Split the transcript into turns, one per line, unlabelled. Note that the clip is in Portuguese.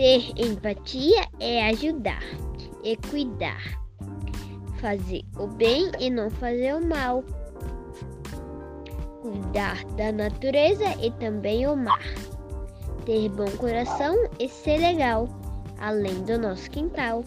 Ter empatia é ajudar e cuidar, fazer o bem e não fazer o mal, cuidar da natureza e também o mar, ter bom coração e ser legal, além do nosso quintal.